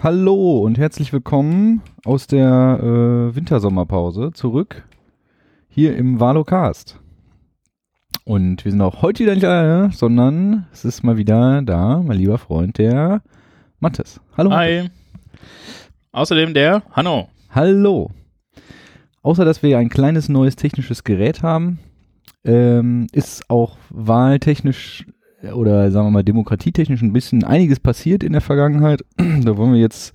Hallo und herzlich willkommen aus der äh, Wintersommerpause zurück hier im Valocast. Und wir sind auch heute wieder nicht alleine, sondern es ist mal wieder da, mein lieber Freund, der Mattes. Hallo. Mattes. Hi. Außerdem der Hanno. Hallo. Außer dass wir ein kleines neues technisches Gerät haben, ähm, ist auch wahltechnisch oder sagen wir mal demokratietechnisch ein bisschen einiges passiert in der Vergangenheit. da wollen wir jetzt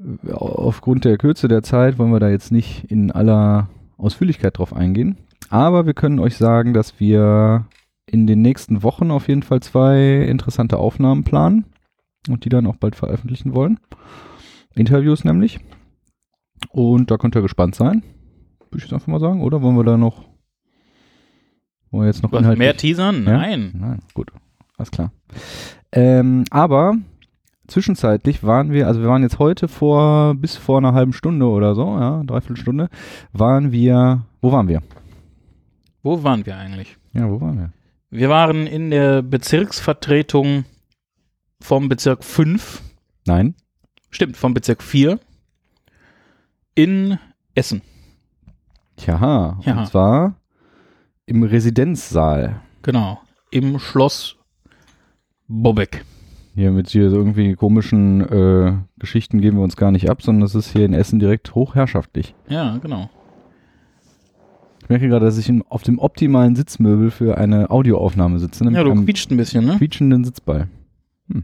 äh, aufgrund der Kürze der Zeit wollen wir da jetzt nicht in aller Ausführlichkeit drauf eingehen. Aber wir können euch sagen, dass wir in den nächsten Wochen auf jeden Fall zwei interessante Aufnahmen planen und die dann auch bald veröffentlichen wollen. Interviews nämlich. Und da könnt ihr gespannt sein. Würde ich jetzt einfach mal sagen. Oder wollen wir da noch wollen wir jetzt noch Was, mehr teasern? Nein. Ja? Nein, gut. Alles klar. Ähm, aber zwischenzeitlich waren wir, also wir waren jetzt heute vor, bis vor einer halben Stunde oder so, ja, dreiviertel Stunde, waren wir, wo waren wir? Wo waren wir eigentlich? Ja, wo waren wir? Wir waren in der Bezirksvertretung vom Bezirk 5. Nein. Stimmt, vom Bezirk 4 in Essen. Tja, ja. und zwar im Residenzsaal. Genau, im Schloss Bobek. Hier mit hier so irgendwie komischen äh, Geschichten geben wir uns gar nicht ab, sondern es ist hier in Essen direkt hochherrschaftlich. Ja, genau. Ich merke gerade, dass ich auf dem optimalen Sitzmöbel für eine Audioaufnahme sitze. Ja, du quietscht ein bisschen, ne? Quietschenden Sitzball. Hm.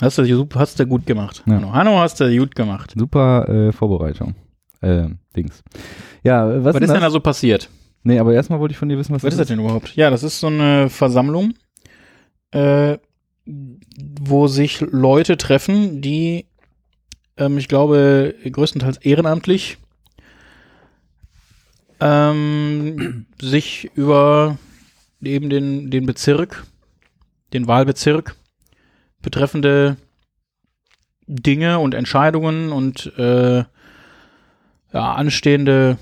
Hast du hast du gut gemacht. Ja. Hanno. Hanno hast du gut gemacht. Super äh, Vorbereitung. Äh, Dings. Ja, was, was ist denn da so passiert? Nee, aber erstmal wollte ich von dir wissen, was, was ist das denn überhaupt? Ja, das ist so eine Versammlung, äh, wo sich Leute treffen, die, ähm, ich glaube, größtenteils ehrenamtlich ähm, sich über eben den, den Bezirk, den Wahlbezirk betreffende Dinge und Entscheidungen und äh, ja, anstehende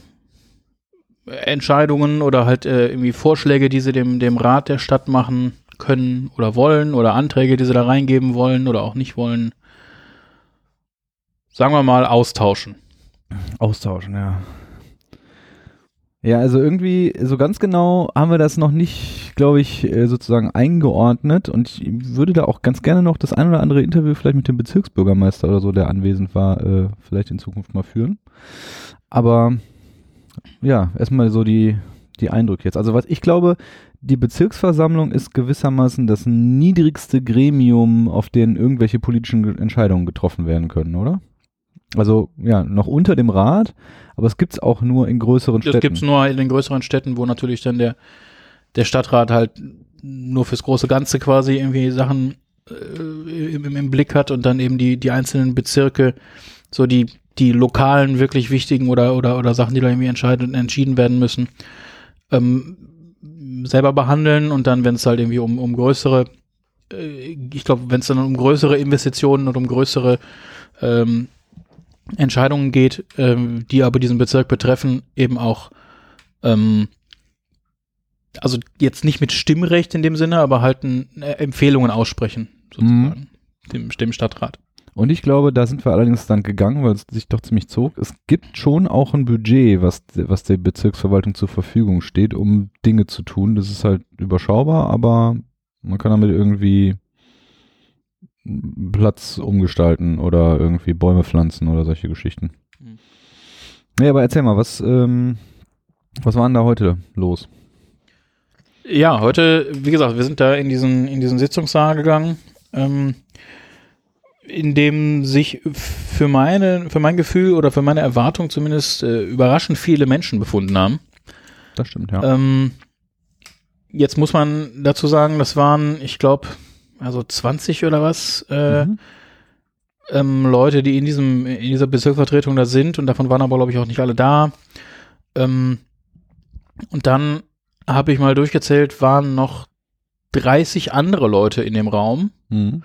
Entscheidungen oder halt äh, irgendwie Vorschläge, die sie dem, dem Rat der Stadt machen können oder wollen oder Anträge, die sie da reingeben wollen oder auch nicht wollen, sagen wir mal, austauschen. Austauschen, ja. Ja, also irgendwie, so ganz genau haben wir das noch nicht, glaube ich, äh, sozusagen eingeordnet und ich würde da auch ganz gerne noch das ein oder andere Interview vielleicht mit dem Bezirksbürgermeister oder so, der anwesend war, äh, vielleicht in Zukunft mal führen. Aber ja, erstmal so die, die Eindrücke jetzt. Also was ich glaube, die Bezirksversammlung ist gewissermaßen das niedrigste Gremium, auf dem irgendwelche politischen Entscheidungen getroffen werden können, oder? Also ja, noch unter dem Rat, aber es gibt es auch nur in größeren das Städten. Das gibt es nur in den größeren Städten, wo natürlich dann der, der Stadtrat halt nur fürs große Ganze quasi irgendwie Sachen äh, im, im Blick hat und dann eben die, die einzelnen Bezirke so die die lokalen wirklich wichtigen oder, oder, oder Sachen, die da irgendwie entschieden werden müssen, ähm, selber behandeln und dann, wenn es halt irgendwie um, um größere, äh, ich glaube, wenn es dann um größere Investitionen und um größere ähm, Entscheidungen geht, ähm, die aber diesen Bezirk betreffen, eben auch ähm, also jetzt nicht mit Stimmrecht in dem Sinne, aber halt ein, äh, Empfehlungen aussprechen, sozusagen, mhm. dem, dem Stadtrat. Und ich glaube, da sind wir allerdings dann gegangen, weil es sich doch ziemlich zog. Es gibt schon auch ein Budget, was, was der Bezirksverwaltung zur Verfügung steht, um Dinge zu tun. Das ist halt überschaubar, aber man kann damit irgendwie Platz umgestalten oder irgendwie Bäume pflanzen oder solche Geschichten. Mhm. Ja, aber erzähl mal, was, ähm, was war denn da heute los? Ja, heute, wie gesagt, wir sind da in diesen, in diesen Sitzungssaal gegangen. Ähm, in dem sich für meine, für mein Gefühl oder für meine Erwartung zumindest äh, überraschend viele Menschen befunden haben. Das stimmt, ja. Ähm, jetzt muss man dazu sagen, das waren, ich glaube, also 20 oder was äh, mhm. ähm, Leute, die in diesem, in dieser Bezirksvertretung da sind und davon waren aber, glaube ich, auch nicht alle da. Ähm, und dann habe ich mal durchgezählt, waren noch 30 andere Leute in dem Raum. Mhm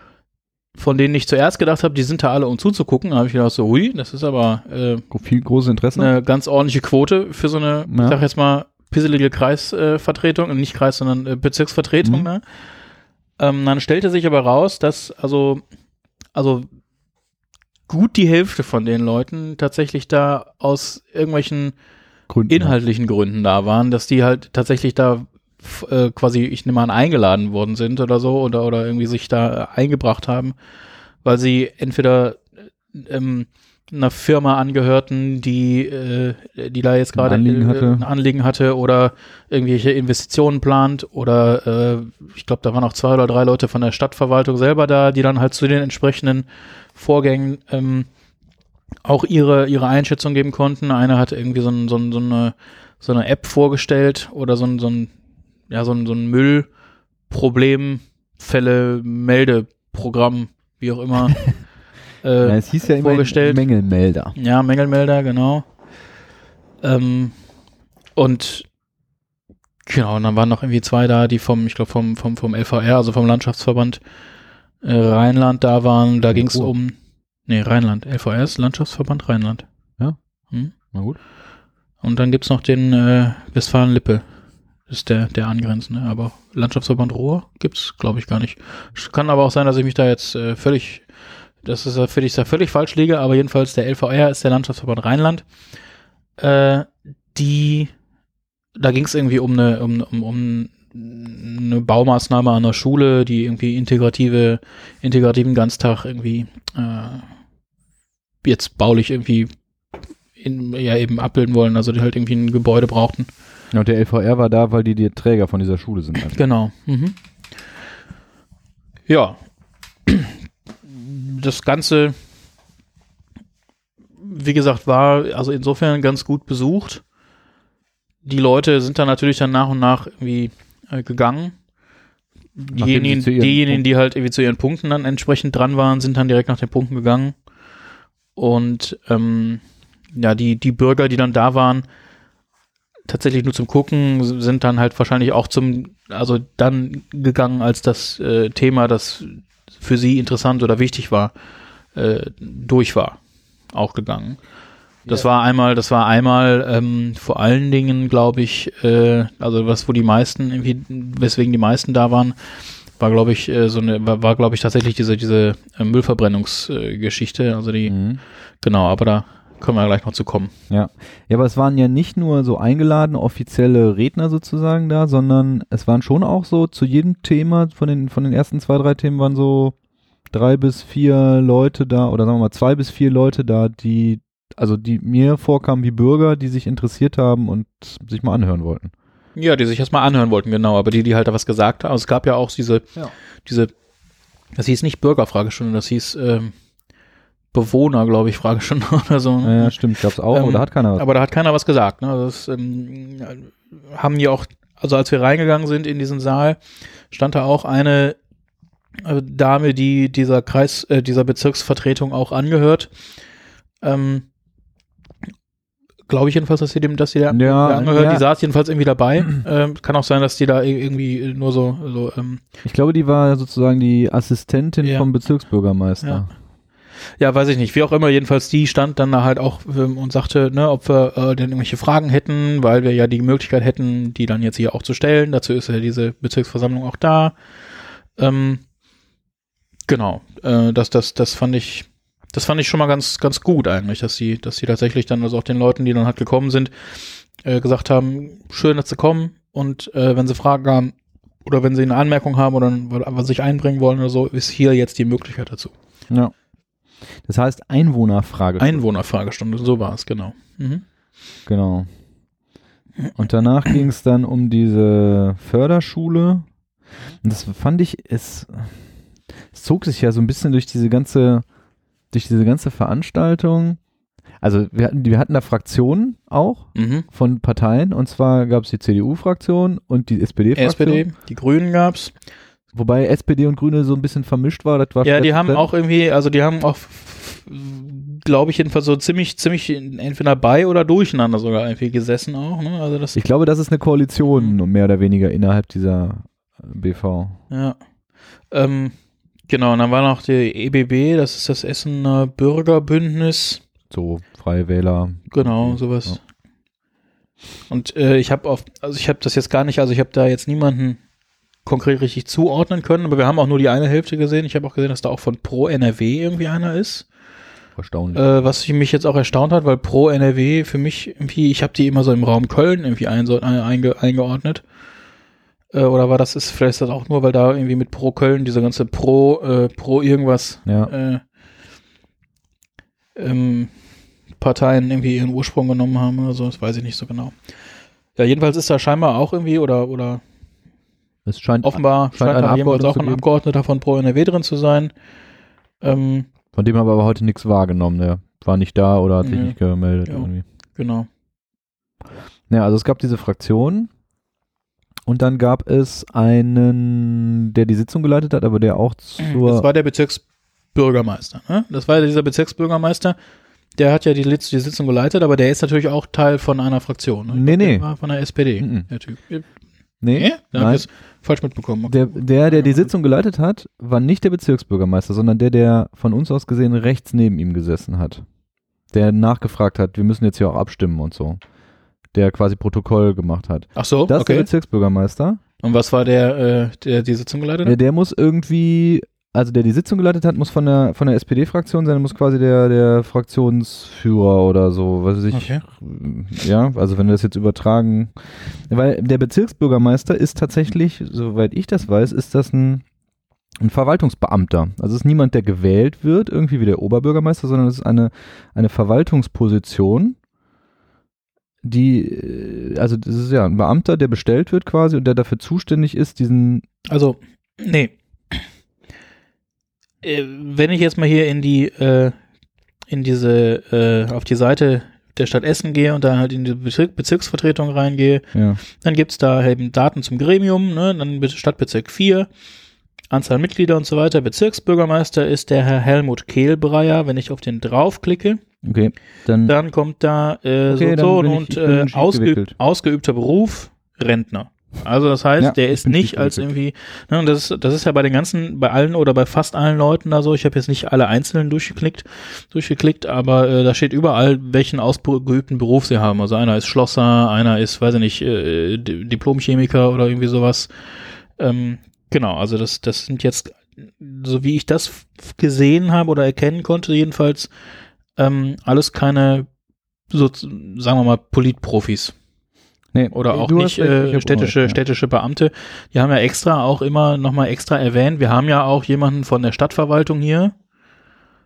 von denen ich zuerst gedacht habe, die sind da alle, um zuzugucken. Da habe ich gedacht, so, hui, das ist aber äh, viel großes Interesse. Eine ganz ordentliche Quote für so eine, ja. ich sag jetzt mal, pisselige Kreisvertretung, äh, nicht Kreis, sondern äh, Bezirksvertretung. Mhm. Ne? Ähm, dann stellte sich aber raus, dass also, also gut die Hälfte von den Leuten tatsächlich da aus irgendwelchen Gründen. inhaltlichen Gründen da waren, dass die halt tatsächlich da äh, quasi, ich nehme an, eingeladen worden sind oder so oder, oder irgendwie sich da äh, eingebracht haben, weil sie entweder ähm, einer Firma angehörten, die, äh, die da jetzt gerade Anliegen äh, ein Anliegen hatte oder irgendwelche Investitionen plant oder äh, ich glaube, da waren auch zwei oder drei Leute von der Stadtverwaltung selber da, die dann halt zu den entsprechenden Vorgängen ähm, auch ihre, ihre Einschätzung geben konnten. Einer hat irgendwie so, ein, so, ein, so, eine, so eine App vorgestellt oder so ein, so ein, ja, so ein, so ein Müllproblemfälle, Meldeprogramm, wie auch immer. Ja, äh, es hieß ja immer vorgestellt. Mängelmelder. ja, Mängelmelder, genau. Ähm, und genau, und dann waren noch irgendwie zwei da, die vom, ich glaube, vom, vom, vom LVR, also vom Landschaftsverband äh, Rheinland da waren. Da Ja, ging es cool. um, nee, Rheinland, LVR ist Landschaftsverband Rheinland. Ja. Hm? Na gut. Und dann gibt's noch den äh, Westfalen-Lippe. Das ist der, der angrenzende. Aber Landschaftsverband Ruhr gibt's, glaube ich, gar nicht. Kann aber auch sein, dass ich mich da jetzt äh, völlig, dass es da völlig, da völlig falsch liege, aber jedenfalls der LVR ist der Landschaftsverband Rheinland. Äh, die, da ging's irgendwie um eine, um, um, um eine Baumaßnahme an der Schule, die irgendwie integrative, integrativen Ganztag irgendwie äh, jetzt baulich irgendwie in, ja eben abbilden wollen, also die halt irgendwie ein Gebäude brauchten. Ja, und der LVR war da, weil die die Träger von dieser Schule sind. einfach. Genau. Mhm. Ja. Das Ganze, wie gesagt, war also insofern ganz gut besucht. Die Leute sind dann natürlich dann nach und nach irgendwie äh, gegangen. Diejenigen, diejenigen die halt irgendwie zu ihren Punkten dann entsprechend dran waren, sind dann direkt nach den Punkten gegangen. Und ähm, ja, die, die Bürger, die dann da waren, tatsächlich nur zum Gucken, sind dann halt wahrscheinlich auch zum, also dann gegangen, als das äh, Thema, das für sie interessant oder wichtig war, äh, durch war, auch gegangen. Das war einmal, das war einmal ähm, vor allen Dingen, glaube ich, äh, also was, wo die meisten irgendwie, weswegen die meisten da waren, war, glaube ich, äh, so eine, war, war glaube ich, tatsächlich diese, diese äh, Müllverbrennungsgeschichte, Geschichte. also die, Mhm. genau, aber da können wir gleich noch zu kommen. Ja. ja, aber es waren ja nicht nur so eingeladene offizielle Redner sozusagen da, sondern es waren schon auch so zu jedem Thema, von den, von den ersten zwei, drei Themen waren so drei bis vier Leute da, oder sagen wir mal zwei bis vier Leute da, die, also die mir vorkamen wie Bürger, die sich interessiert haben und sich mal anhören wollten. Ja, die sich erstmal anhören wollten, genau, aber die, die halt da was gesagt haben. Also es gab ja auch diese, Ja. diese, das hieß nicht Bürgerfragestunde, das hieß ähm, Bewohner, glaube ich, Fragestunde oder so. Ja, ja stimmt, gab's auch, Ähm, aber da hat keiner was. Aber da hat keiner was gesagt. Ne? Also das ähm, haben die auch, also als wir reingegangen sind in diesen Saal, stand da auch eine äh, Dame, die dieser Kreis, äh, dieser Bezirksvertretung auch angehört. Ähm, Glaube ich jedenfalls, dass sie dem, dass sie da Ja, angehört. ja. Die saß jedenfalls irgendwie dabei. ähm, kann auch sein, dass die da ir- irgendwie nur so, so ähm, Ich glaube, die war sozusagen die Assistentin Ja. vom Bezirksbürgermeister. Ja. Weiß ich nicht. Wie auch immer, jedenfalls die stand dann da halt auch ähm, und sagte, ne, ob wir äh, denn irgendwelche Fragen hätten, weil wir ja die Möglichkeit hätten, die dann jetzt hier auch zu stellen. Dazu ist ja diese Bezirksversammlung auch da. Ähm, genau. Äh, das, das, das fand ich, das fand ich schon mal ganz, ganz gut eigentlich, dass sie, dass sie tatsächlich dann also auch den Leuten, die dann halt gekommen sind, äh, gesagt haben, schön, dass sie kommen und äh, wenn sie Fragen haben oder wenn sie eine Anmerkung haben oder was sich einbringen wollen oder so, ist hier jetzt die Möglichkeit dazu. Ja. Das heißt Einwohnerfrage. Einwohnerfragestunde, so war es, genau. Mhm. Genau. Und danach ging es dann um diese Förderschule. Und das fand ich, es, es zog sich ja so ein bisschen durch diese ganze, durch diese ganze Veranstaltung. Also wir hatten, wir hatten da Fraktionen auch Mhm. von Parteien. Und zwar gab es die CDU-Fraktion und die SPD-Fraktion. SPD, die Grünen gab's. Wobei SPD und Grüne so ein bisschen vermischt war. Das war Ja, die haben auch irgendwie, also die haben auch, glaube ich, jedenfalls so ziemlich, ziemlich entweder bei oder durcheinander sogar irgendwie gesessen auch. Ne? Also das, Ich glaube, das ist eine Koalition, Mhm. mehr oder weniger innerhalb dieser äh, BV. ja. Ähm, genau, und dann war noch die EBB, das ist das Essener Bürgerbündnis. So Freie Wähler. Genau, sowas. Und äh, ich habe auf, also ich habe das jetzt gar nicht, also ich habe da jetzt niemanden konkret richtig zuordnen können, aber wir haben auch nur die eine Hälfte gesehen. Ich habe auch gesehen, dass da auch von Pro NRW irgendwie einer ist. Erstaunlich. Äh, was mich jetzt auch erstaunt hat, weil Pro NRW für mich irgendwie, ich habe die immer so im Raum Köln irgendwie ein, so, ein, einge, eingeordnet. Äh, oder war das ist vielleicht ist das auch nur, weil da irgendwie mit Pro Köln diese ganze Pro äh, Pro irgendwas ja. äh, ähm, Parteien irgendwie ihren Ursprung genommen haben oder so, das weiß ich nicht so genau. Ja, jedenfalls ist da scheinbar auch irgendwie oder oder es scheint offenbar scheint scheint da jedenfalls auch ein. Abgeordneter von Pro NRW drin zu sein. Ähm, Von dem haben wir aber heute nichts wahrgenommen. Der war nicht da oder hat sich Nee. nicht gemeldet. Ja. Irgendwie. genau. Ja, also es gab diese Fraktion und dann gab es einen, der die Sitzung geleitet hat, aber der auch zur. Das war der Bezirksbürgermeister. Ne? Das war ja dieser Bezirksbürgermeister. Der hat ja die, die Sitzung geleitet, aber der ist natürlich auch Teil von einer Fraktion. Ne? Nee, glaub, der nee. War von der SPD. Mhm. Der Typ. Nee, Nee? Nein. falsch mitbekommen. Okay. Der, der, der die Sitzung geleitet hat, war nicht der Bezirksbürgermeister, sondern der, der von uns aus gesehen rechts neben ihm gesessen hat. Der nachgefragt hat, wir müssen jetzt hier auch abstimmen und so. Der quasi Protokoll gemacht hat. Ach so, Das ist der okay. Bezirksbürgermeister. Und was war der, äh, der die Sitzung geleitet hat? der muss irgendwie, also der die Sitzung geleitet hat, muss von der, von der SPD-Fraktion sein, muss quasi der, der Fraktionsführer oder so, was weiß ich. Okay. Ja, also wenn wir das jetzt übertragen, weil der Bezirksbürgermeister ist tatsächlich, soweit ich das weiß, ist das ein, ein Verwaltungsbeamter. Also es ist niemand, der gewählt wird, irgendwie wie der Oberbürgermeister, sondern es ist eine, eine Verwaltungsposition, die, äh, also das ist ja ein Beamter, der bestellt wird quasi und der dafür zuständig ist, diesen Also, nee. Äh, wenn ich jetzt mal hier in die, äh, in diese, äh, auf die Seite der Stadt Essen gehe und da halt in die Bezirk Bezirksvertretung reingehe, Ja. dann gibt's da eben Daten zum Gremium, ne? dann Stadtbezirk 4, Anzahl Mitglieder und so weiter. Bezirksbürgermeister ist der Herr Helmut Kehlbreier. Wenn ich auf den draufklicke, Okay, dann, dann kommt da äh, Okay, so, dann so und äh, ausgeüb, ausgeübter Beruf Rentner. Also das heißt, Ja, der ist nicht als irgendwie, ne, und das, ist- das ist ja bei den ganzen, bei allen oder bei fast allen Leuten da so, ich habe jetzt nicht alle einzelnen durchgeklickt, durchgeklickt, aber äh, da steht überall, welchen ausgeübten Beruf sie haben. Also einer ist Schlosser, einer ist, weiß ich nicht, äh, Diplomchemiker oder irgendwie sowas. Ähm, genau, also das, das sind jetzt, so wie ich das gesehen habe oder erkennen konnte, jedenfalls, ähm, alles keine, so, sagen wir mal, Politprofis nee, oder auch nicht äh, städtische, ja. städtische Beamte. Die haben ja extra auch immer nochmal extra erwähnt. Wir haben ja auch jemanden von der Stadtverwaltung hier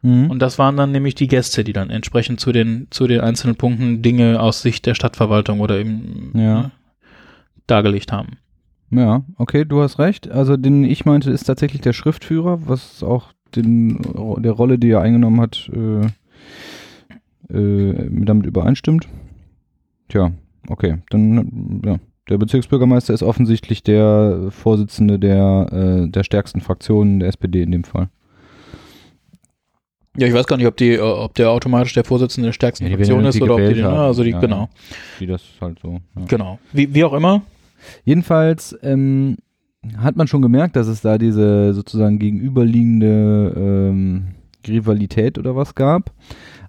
Mhm. und das waren dann nämlich die Gäste, die dann entsprechend zu den, zu den einzelnen Punkten Dinge aus Sicht der Stadtverwaltung oder eben Ja. ne, dargelegt haben. Ja, okay, du hast recht. Also den ich meinte, ist tatsächlich der Schriftführer, was auch den, der Rolle, die er eingenommen hat, äh, äh, damit übereinstimmt. Tja, okay, dann ja. Der Bezirksbürgermeister ist offensichtlich der Vorsitzende der, äh, der stärksten Fraktion der SPD in dem Fall. Ja, ich weiß gar nicht, ob die, äh, ob der automatisch der Vorsitzende der stärksten Ja, die Fraktion ist oder ob die, den, haben. also die, Ja, genau, Wie das halt so. Ja. genau. Wie, wie auch immer. Jedenfalls ähm, hat man schon gemerkt, dass es da diese sozusagen gegenüberliegende ähm, Rivalität oder was gab.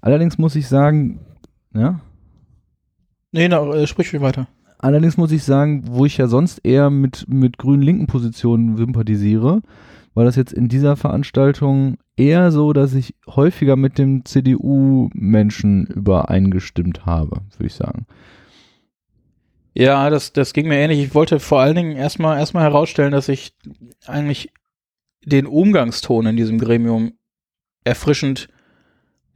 Allerdings muss ich sagen, ja, Nee, na, äh, sprich mich weiter. allerdings muss ich sagen, wo ich ja sonst eher mit, mit grün-linken Positionen sympathisiere, war das jetzt in dieser Veranstaltung eher so, dass ich häufiger mit dem CDU-Menschen übereingestimmt habe, würde ich sagen. Ja, das, das ging mir ähnlich. Ich wollte vor allen Dingen erstmal erstmal herausstellen, dass ich eigentlich den Umgangston in diesem Gremium erfrischend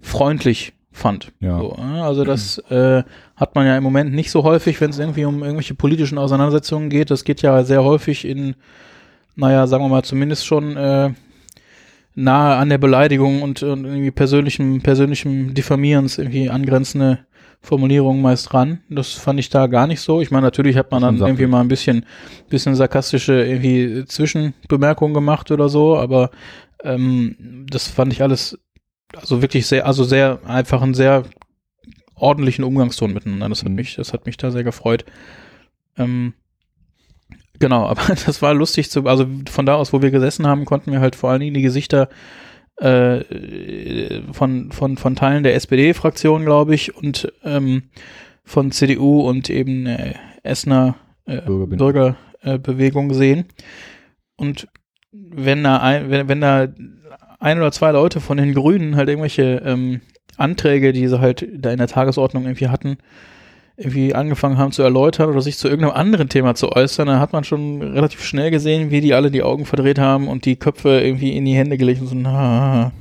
freundlich fand. Ja. So, äh, also das äh, hat man ja im Moment nicht so häufig, wenn es irgendwie um irgendwelche politischen Auseinandersetzungen geht. Das geht ja sehr häufig in, naja, sagen wir mal, zumindest schon äh, nahe an der Beleidigung und, und irgendwie persönlichem, persönlichem Diffamierens irgendwie angrenzende Formulierungen meist ran. Das fand ich da gar nicht so. Ich meine, natürlich hat man dann ist schon irgendwie mal ein bisschen, bisschen sarkastische irgendwie Zwischenbemerkungen gemacht oder so, aber ähm, das fand ich alles also wirklich sehr, also sehr einfach einen sehr ordentlichen Umgangston miteinander. Das hat Mhm. mich, das hat mich da sehr gefreut. Ähm, genau, aber das war lustig zu, also von da aus, wo wir gesessen haben, konnten wir halt vor allen Dingen die Gesichter äh, von, von, von Teilen der SPD-Fraktion, glaube ich, und ähm, von CDU und eben äh, Essener äh. Bürgerbewegung sehen. Und wenn da ein, wenn, wenn da ein oder zwei Leute von den Grünen halt irgendwelche ähm, Anträge, die sie halt da in der Tagesordnung irgendwie hatten, irgendwie angefangen haben zu erläutern oder sich zu irgendeinem anderen Thema zu äußern, dann hat man schon relativ schnell gesehen, wie die alle die Augen verdreht haben und die Köpfe irgendwie in die Hände gelegt und so, na,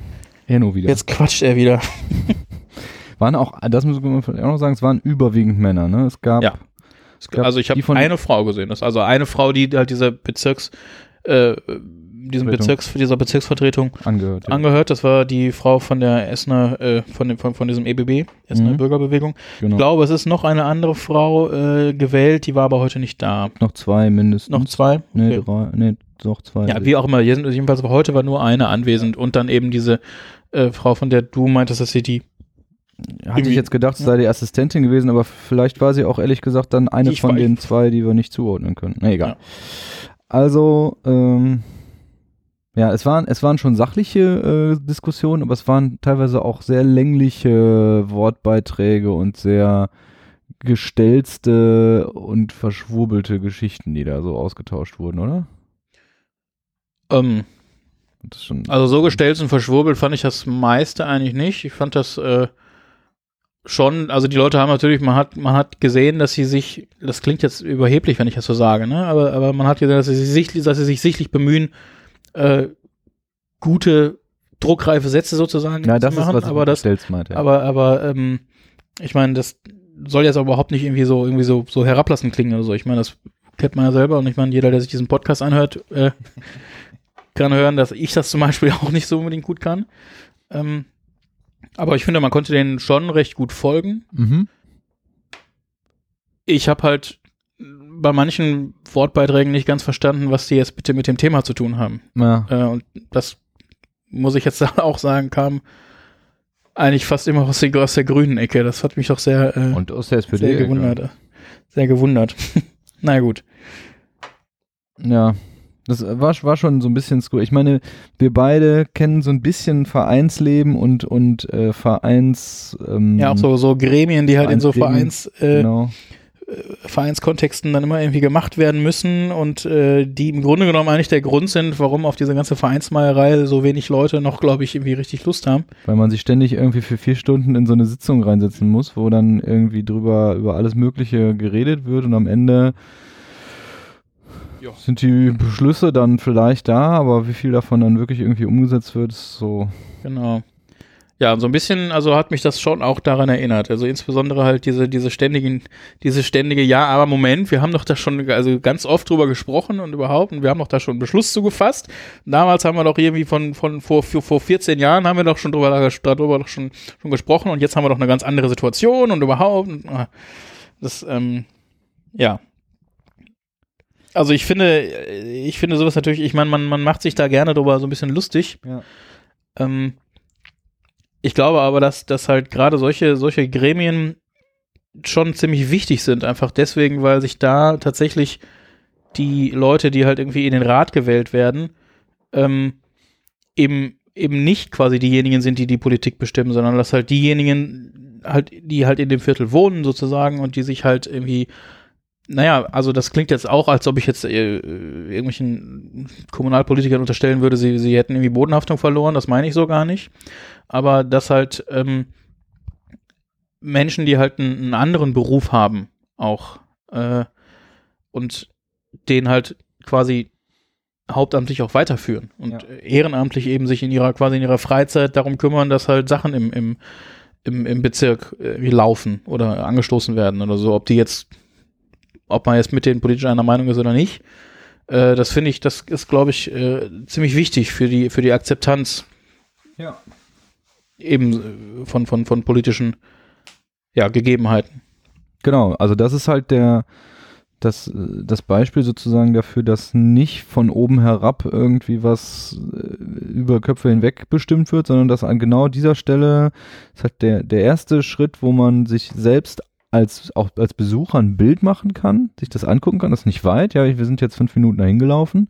Ja, nur wieder. jetzt quatscht er wieder. waren auch, das muss man auch noch sagen, es waren überwiegend Männer, ne? Es gab, Ja. gab Also ich habe eine Frau gesehen, das also eine Frau, die halt dieser Bezirks, äh, diesem. Bezirks, dieser Bezirksvertretung angehört. ja. angehört. Das war die Frau von der Essener, äh, von, dem, von, von diesem EBB, Essener Mhm. Bürgerbewegung. genau. Ich glaube, es ist noch eine andere Frau äh, gewählt, die war aber heute nicht da. noch zwei mindestens. Noch zwei? Nee, Okay. drei, nee, noch zwei. Ja, wie auch immer. Jeden- Jedenfalls heute war nur eine anwesend und dann eben diese äh, Frau, von der du meintest, dass sie die. Hatte ich jetzt gedacht, es sei die Assistentin gewesen, aber vielleicht war sie auch ehrlich gesagt dann eine Ich von den zwei, die wir nicht zuordnen können. Na egal. Ja. Also, ähm, ja, es waren, es waren schon sachliche äh, Diskussionen, aber es waren teilweise auch sehr längliche Wortbeiträge und sehr gestelzte und verschwurbelte Geschichten, die da so ausgetauscht wurden, oder? Ähm, also so gestellt und verschwurbelt fand ich das meiste eigentlich nicht. Ich fand das äh, schon, also die Leute haben natürlich, man hat, man hat gesehen, dass sie sich, das klingt jetzt überheblich, wenn ich das so sage, ne? Aber, aber man hat gesehen, dass sie sich dass sie sich sichtlich bemühen, äh, gute, druckreife Sätze sozusagen ja, das zu ist, machen. was aber das, Stelz meinte. Aber, aber ähm, ich meine, das soll jetzt aber überhaupt nicht irgendwie so irgendwie so, so herablassend klingen oder so. Ich meine, das kennt man ja selber und ich meine, jeder, der sich diesen Podcast anhört, äh, kann hören, dass ich das zum Beispiel auch nicht so unbedingt gut kann. Ähm, aber ich finde, man konnte denen schon recht gut folgen. mhm. Ich habe halt bei manchen Wortbeiträgen nicht ganz verstanden, was die jetzt bitte mit dem Thema zu tun haben. Ja. Äh, und das muss ich jetzt auch sagen, kam eigentlich fast immer aus der, aus der grünen Ecke. Das hat mich doch sehr, äh, Und aus der SPD. sehr gewundert. Sehr gewundert. Na gut. Ja, das war, war schon so ein bisschen skur. Ich meine, wir beide kennen so ein bisschen Vereinsleben und, und äh, Vereins. Ähm, Ja, auch so, so Gremien, die halt in so Vereins, äh, Genau. Vereinskontexten dann immer irgendwie gemacht werden müssen und äh, die im Grunde genommen eigentlich der Grund sind, warum auf diese ganze Vereinsmeierei so wenig Leute noch, glaube ich, irgendwie richtig Lust haben. Weil man sich ständig irgendwie für vier Stunden in so eine Sitzung reinsetzen muss, wo dann irgendwie drüber über alles Mögliche geredet wird und am Ende Ja. sind die Beschlüsse dann vielleicht da, aber wie viel davon dann wirklich irgendwie umgesetzt wird, ist so. Genau. Ja, so ein bisschen, also hat mich das schon auch daran erinnert. Also insbesondere halt diese, diese ständigen, diese ständige, ja, aber Moment, wir haben doch da schon also ganz oft drüber gesprochen und überhaupt, und wir haben doch da schon einen Beschluss zugefasst. Damals haben wir doch irgendwie von, von vor, vor, vor 14 Jahren haben wir doch schon drüber, darüber doch schon, schon gesprochen und jetzt haben wir doch eine ganz andere Situation und überhaupt. Ah, das, ähm, ja. Also ich finde, ich finde sowas natürlich, ich meine, man, man macht sich da gerne drüber so ein bisschen lustig. Ja. Ähm, ich glaube aber, dass, dass halt gerade solche, solche Gremien schon ziemlich wichtig sind, einfach deswegen, weil sich da tatsächlich die Leute, die halt irgendwie in den Rat gewählt werden, ähm, eben, eben nicht quasi diejenigen sind, die die Politik bestimmen, sondern dass halt diejenigen halt, die halt in dem Viertel wohnen sozusagen und die sich halt irgendwie naja, also das klingt jetzt auch, als ob ich jetzt äh, irgendwelchen Kommunalpolitikern unterstellen würde, sie, sie hätten irgendwie Bodenhaftung verloren, das meine ich so gar nicht. Aber dass halt ähm, Menschen, die halt einen, einen anderen Beruf haben, auch äh, und den halt quasi hauptamtlich auch weiterführen und Ja. ehrenamtlich eben sich in ihrer quasi in ihrer Freizeit darum kümmern, dass halt Sachen im, im, im, im Bezirk irgendwie laufen oder angestoßen werden oder so, ob die jetzt ob man jetzt mit denen politisch einer Meinung ist oder nicht. Äh, das finde ich, das ist, glaube ich, äh, ziemlich wichtig für die, für die Akzeptanz Ja. eben äh, von, von, von politischen ja, Gegebenheiten. Genau, also das ist halt der, das, das Beispiel sozusagen dafür, dass nicht von oben herab irgendwie was äh, über Köpfe hinweg bestimmt wird, sondern dass an genau dieser Stelle ist halt der, der erste Schritt, wo man sich selbst als auch als Besucher ein Bild machen kann, sich das angucken kann, das ist nicht weit, ja, wir sind jetzt fünf Minuten dahin gelaufen.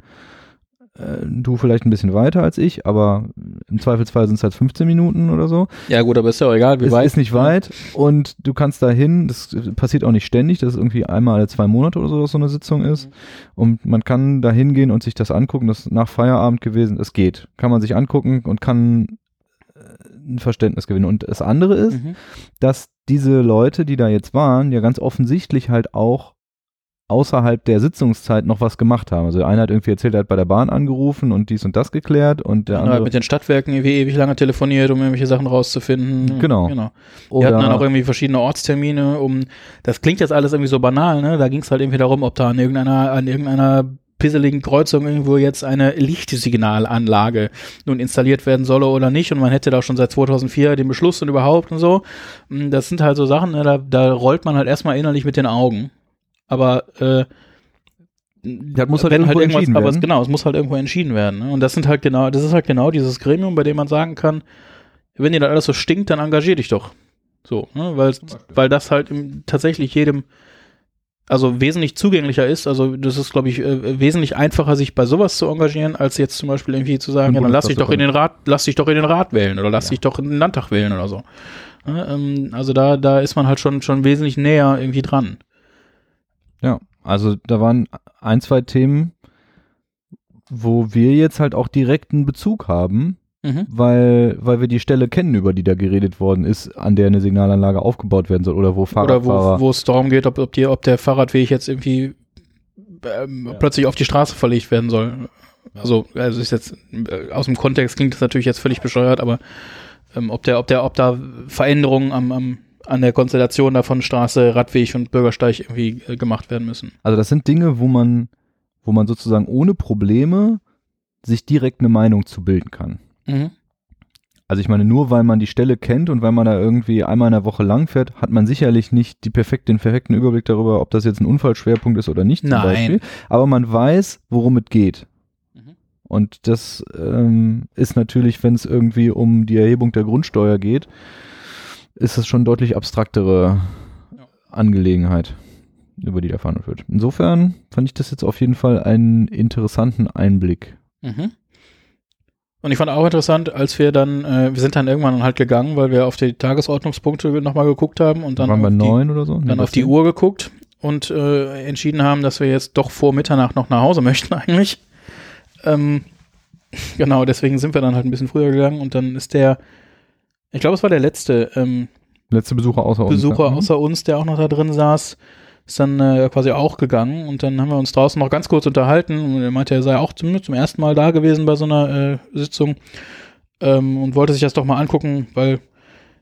Äh, du vielleicht ein bisschen weiter als ich, aber im Zweifelsfall sind es halt 15 Minuten oder so. Ja, gut, aber ist ja auch egal, wie es weit. ist nicht weit und du kannst da hin, das passiert auch nicht ständig, dass es irgendwie einmal alle zwei Monate oder so so eine Sitzung ist. Mhm. Und man kann da hingehen und sich das angucken, das ist nach Feierabend gewesen, es geht. Kann man sich angucken und kann äh, ein Verständnis gewinnen. Und das andere ist, Mhm. dass diese Leute, die da jetzt waren, ja ganz offensichtlich halt auch außerhalb der Sitzungszeit noch was gemacht haben. Also der eine hat irgendwie erzählt, er hat bei der Bahn angerufen und dies und das geklärt und der Der andere hat mit den Stadtwerken irgendwie ewig lange telefoniert, um irgendwelche Sachen rauszufinden. Genau. genau. Oder hatten dann auch irgendwie verschiedene Ortstermine, um, das klingt jetzt alles irgendwie so banal, ne? Da ging es halt irgendwie darum, ob da an irgendeiner, an irgendeiner pisseligen Kreuzung irgendwo jetzt eine Lichtsignalanlage nun installiert werden solle oder nicht. Und man hätte da schon seit 2004 den Beschluss und überhaupt und so. Mm, Das sind halt so Sachen, ne? da, da rollt man halt erstmal innerlich mit den Augen. Aber äh, Das muss halt wenn irgendwo irgendwas, entschieden aber werden. es, genau, es muss halt irgendwo entschieden werden. Ne? Und das sind halt genau, das ist halt genau dieses Gremium, bei dem man sagen kann, wenn dir das alles so stinkt, dann engagier dich doch. So, ne? weil, weil das halt im, tatsächlich jedem, also wesentlich zugänglicher ist. Also das ist, glaube ich, äh, wesentlich einfacher, sich bei sowas zu engagieren, als jetzt zum Beispiel irgendwie zu sagen, ja, dann lass dich doch in den Rat, lass dich doch in den Rat wählen oder lass Ja. dich doch in den Landtag wählen oder so. Ne? Ähm, also da, da ist man halt schon, schon wesentlich näher irgendwie dran. Ja, also da waren ein, zwei Themen, wo wir jetzt halt auch direkten Bezug haben, Mhm. weil, weil wir die Stelle kennen, über die da geredet worden ist, an der eine Signalanlage aufgebaut werden soll oder wo Oder Fahrradfahrer. wo, wo es darum geht, ob, ob, die, ob der Fahrradweg jetzt irgendwie ähm, Ja. plötzlich auf die Straße verlegt werden soll. Also, also ist jetzt äh, aus dem Kontext klingt das natürlich jetzt völlig bescheuert, aber ähm, ob der, ob der, ob da Veränderungen am, am, an der Konstellation da von Straße, Radweg und Bürgersteig irgendwie äh, gemacht werden müssen. also das sind Dinge, wo man, wo man sozusagen ohne Probleme sich direkt eine Meinung zu bilden kann. Mhm. Also ich meine, nur weil man die Stelle kennt und weil man da irgendwie einmal in der Woche lang fährt, hat man sicherlich nicht die perfekt, den perfekten Überblick darüber, ob das jetzt ein Unfallschwerpunkt ist oder nicht zum Nein. Beispiel. Aber man weiß, worum es geht. Mhm. Und das ähm, ist natürlich, wenn es irgendwie um die Erhebung der Grundsteuer geht, ist das schon deutlich abstraktere Ja. Angelegenheit, über die da verhandelt wird. Insofern fand ich das jetzt auf jeden Fall einen interessanten Einblick. Mhm. Und ich fand auch interessant, als wir dann, äh, wir sind dann irgendwann halt gegangen, weil wir auf die Tagesordnungspunkte nochmal geguckt haben und dann Waren auf die, neun oder so? dann auf die Uhr geguckt und äh, entschieden haben, dass wir jetzt doch vor Mitternacht noch nach Hause möchten eigentlich. Ähm, genau, deswegen sind wir dann halt ein bisschen früher gegangen und dann ist der, ich glaube, es war der letzte ähm, Letzte Besucher außer uns. Besucher ja. Mhm. außer uns, der auch noch da drin saß, ist dann äh, quasi auch gegangen und dann haben wir uns draußen noch ganz kurz unterhalten und er meinte, er sei auch zum, zum ersten Mal da gewesen bei so einer äh, Sitzung ähm, und wollte sich das doch mal angucken, weil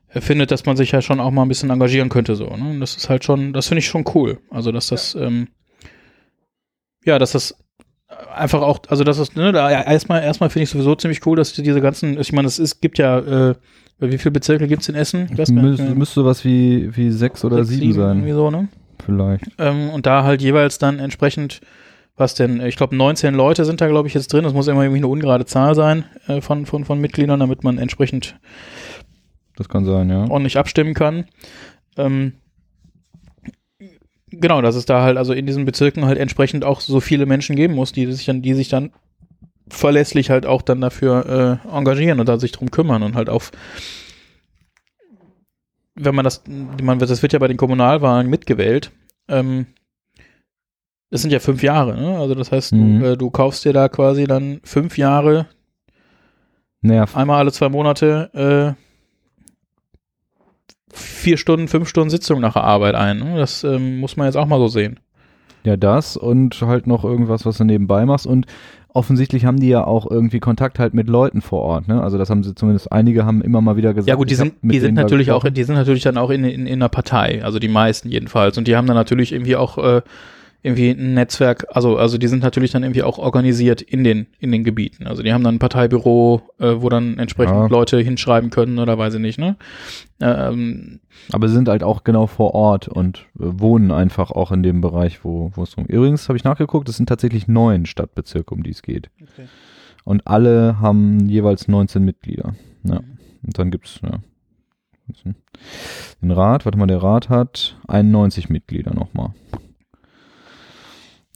er findet, dass man sich ja schon auch mal ein bisschen engagieren könnte so. Ne? Und das ist halt schon, das finde ich schon cool. Also dass das, ja, ähm, ja dass das einfach auch, also das ist, ne, da erstmal, erstmal finde ich sowieso ziemlich cool, dass diese ganzen, ich meine, es ist, gibt ja, äh, wie viele Bezirke gibt es in Essen? Ich weiß nicht Müsste, mehr. müsste was wie, wie sechs oder Sechs, sieben sein, Irgendwie so, ne? Vielleicht. Ähm, und da halt jeweils dann entsprechend, was denn, ich glaube 19 Leute sind da, glaube ich, jetzt drin. Das muss immer irgendwie eine ungerade Zahl sein äh, von, von, von Mitgliedern, damit man entsprechend Das kann sein, ja. ordentlich abstimmen kann. Ähm, genau, dass es da halt also in diesen Bezirken halt entsprechend auch so viele Menschen geben muss, die sich dann, die sich dann verlässlich halt auch dann dafür äh, engagieren und da sich drum kümmern und halt auf wenn man das, man, das wird ja bei den Kommunalwahlen mitgewählt, ähm, das sind ja fünf Jahre, ne? Also das heißt, Mhm. du, äh, du kaufst dir da quasi dann fünf Jahre, Nerv. einmal alle zwei Monate, äh, vier Stunden, fünf Stunden Sitzung nach der Arbeit ein. Ne? Das ähm, muss man jetzt auch mal so sehen. Ja, das und halt noch irgendwas, was du nebenbei machst. Und offensichtlich haben die ja auch irgendwie Kontakt halt mit Leuten vor Ort. Ne? Also das haben sie zumindest, einige haben immer mal wieder gesagt. Ja gut, die sind, die sind natürlich auch, die sind natürlich dann auch in, in, in einer Partei, also die meisten jedenfalls. Und die haben dann natürlich irgendwie auch äh, irgendwie ein Netzwerk, also, also die sind natürlich dann irgendwie auch organisiert in den, in den Gebieten. Also die haben dann ein Parteibüro, äh, wo dann entsprechend Ja. Leute hinschreiben können oder weiß ich nicht, ne? Ähm, Aber sie sind halt auch genau vor Ort und äh, wohnen einfach auch in dem Bereich, wo wo es drum Übrigens habe ich nachgeguckt, es sind tatsächlich neun Stadtbezirke, um die es geht. Okay. Und alle haben jeweils 19 Mitglieder. Ja. Mhm. Und dann gibt's ja, den Rat, warte mal, der Rat hat 91 Mitglieder nochmal.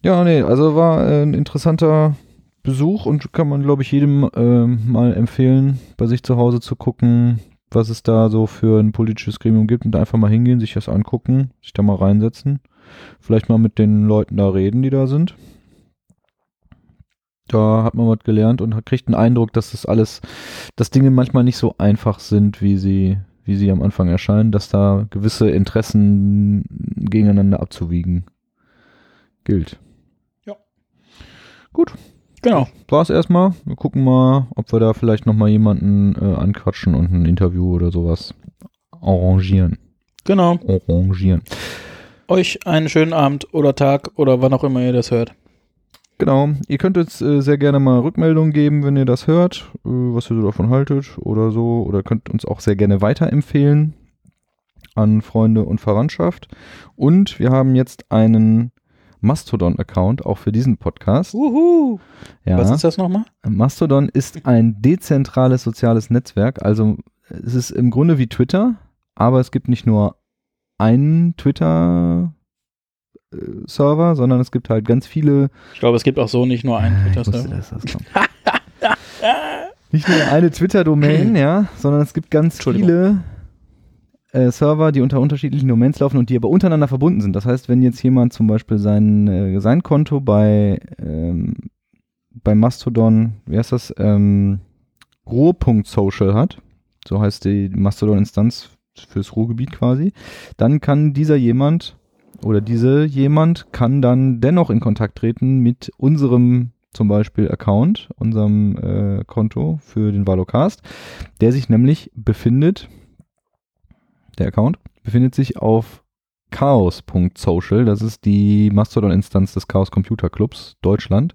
Ja, nee, also war äh, ein interessanter Besuch und kann man, glaube ich, jedem ähm, mal empfehlen, bei sich zu Hause zu gucken, was es da so für ein politisches Gremium gibt und einfach mal hingehen, sich das angucken, sich da mal reinsetzen. Vielleicht mal mit den Leuten da reden, die da sind. Da hat man was gelernt und kriegt einen Eindruck, dass das alles, dass Dinge manchmal nicht so einfach sind, wie sie, wie sie am Anfang erscheinen, dass da gewisse Interessen gegeneinander abzuwiegen gilt. Gut. Genau. War es erstmal. Wir gucken mal, ob wir da vielleicht nochmal jemanden äh, anquatschen und ein Interview oder sowas arrangieren. Genau. Arrangieren. Euch einen schönen Abend oder Tag oder wann auch immer ihr das hört. Genau. Ihr könnt jetzt äh, sehr gerne mal Rückmeldungen geben, wenn ihr das hört, äh, was ihr so davon haltet oder so. Oder könnt uns auch sehr gerne weiterempfehlen an Freunde und Verwandtschaft. Und wir haben jetzt einen Mastodon-Account, auch für diesen Podcast. Uhu. Ja. Was ist das nochmal? Mastodon ist ein dezentrales soziales Netzwerk. Also es ist im Grunde wie Twitter, aber es gibt nicht nur einen Twitter-Server, sondern es gibt halt ganz viele. Ich glaube, es gibt auch so nicht nur einen wusste, Twitter-Server. nicht nur eine Twitter-Domain, ja, sondern es gibt ganz viele äh, Server, die unter unterschiedlichen Domains laufen und die aber untereinander verbunden sind. Das heißt, wenn jetzt jemand zum Beispiel sein, äh, sein Konto bei, ähm, bei Mastodon, wie heißt das, ähm, Ruhr.social hat, so heißt die Mastodon-Instanz fürs Ruhrgebiet quasi, dann kann dieser jemand oder diese jemand kann dann dennoch in Kontakt treten mit unserem zum Beispiel Account, unserem äh, Konto für den Valocast, der sich nämlich befindet, der Account, befindet sich auf chaos.social, das ist die Mastodon-Instanz des Chaos Computer Clubs Deutschland.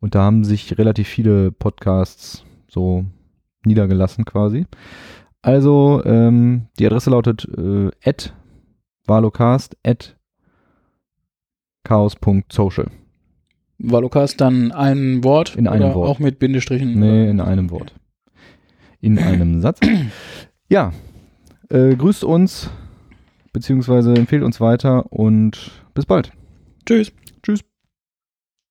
Und da haben sich relativ viele Podcasts so niedergelassen quasi. Also ähm, die Adresse lautet äh, at valocast at chaos.social. Valocast dann ein Wort In einem Wort. auch mit Bindestrichen? Nee, in einem Wort. In einem Satz. Ja, äh, grüßt uns, beziehungsweise empfehlt uns weiter und bis bald. Tschüss. Tschüss.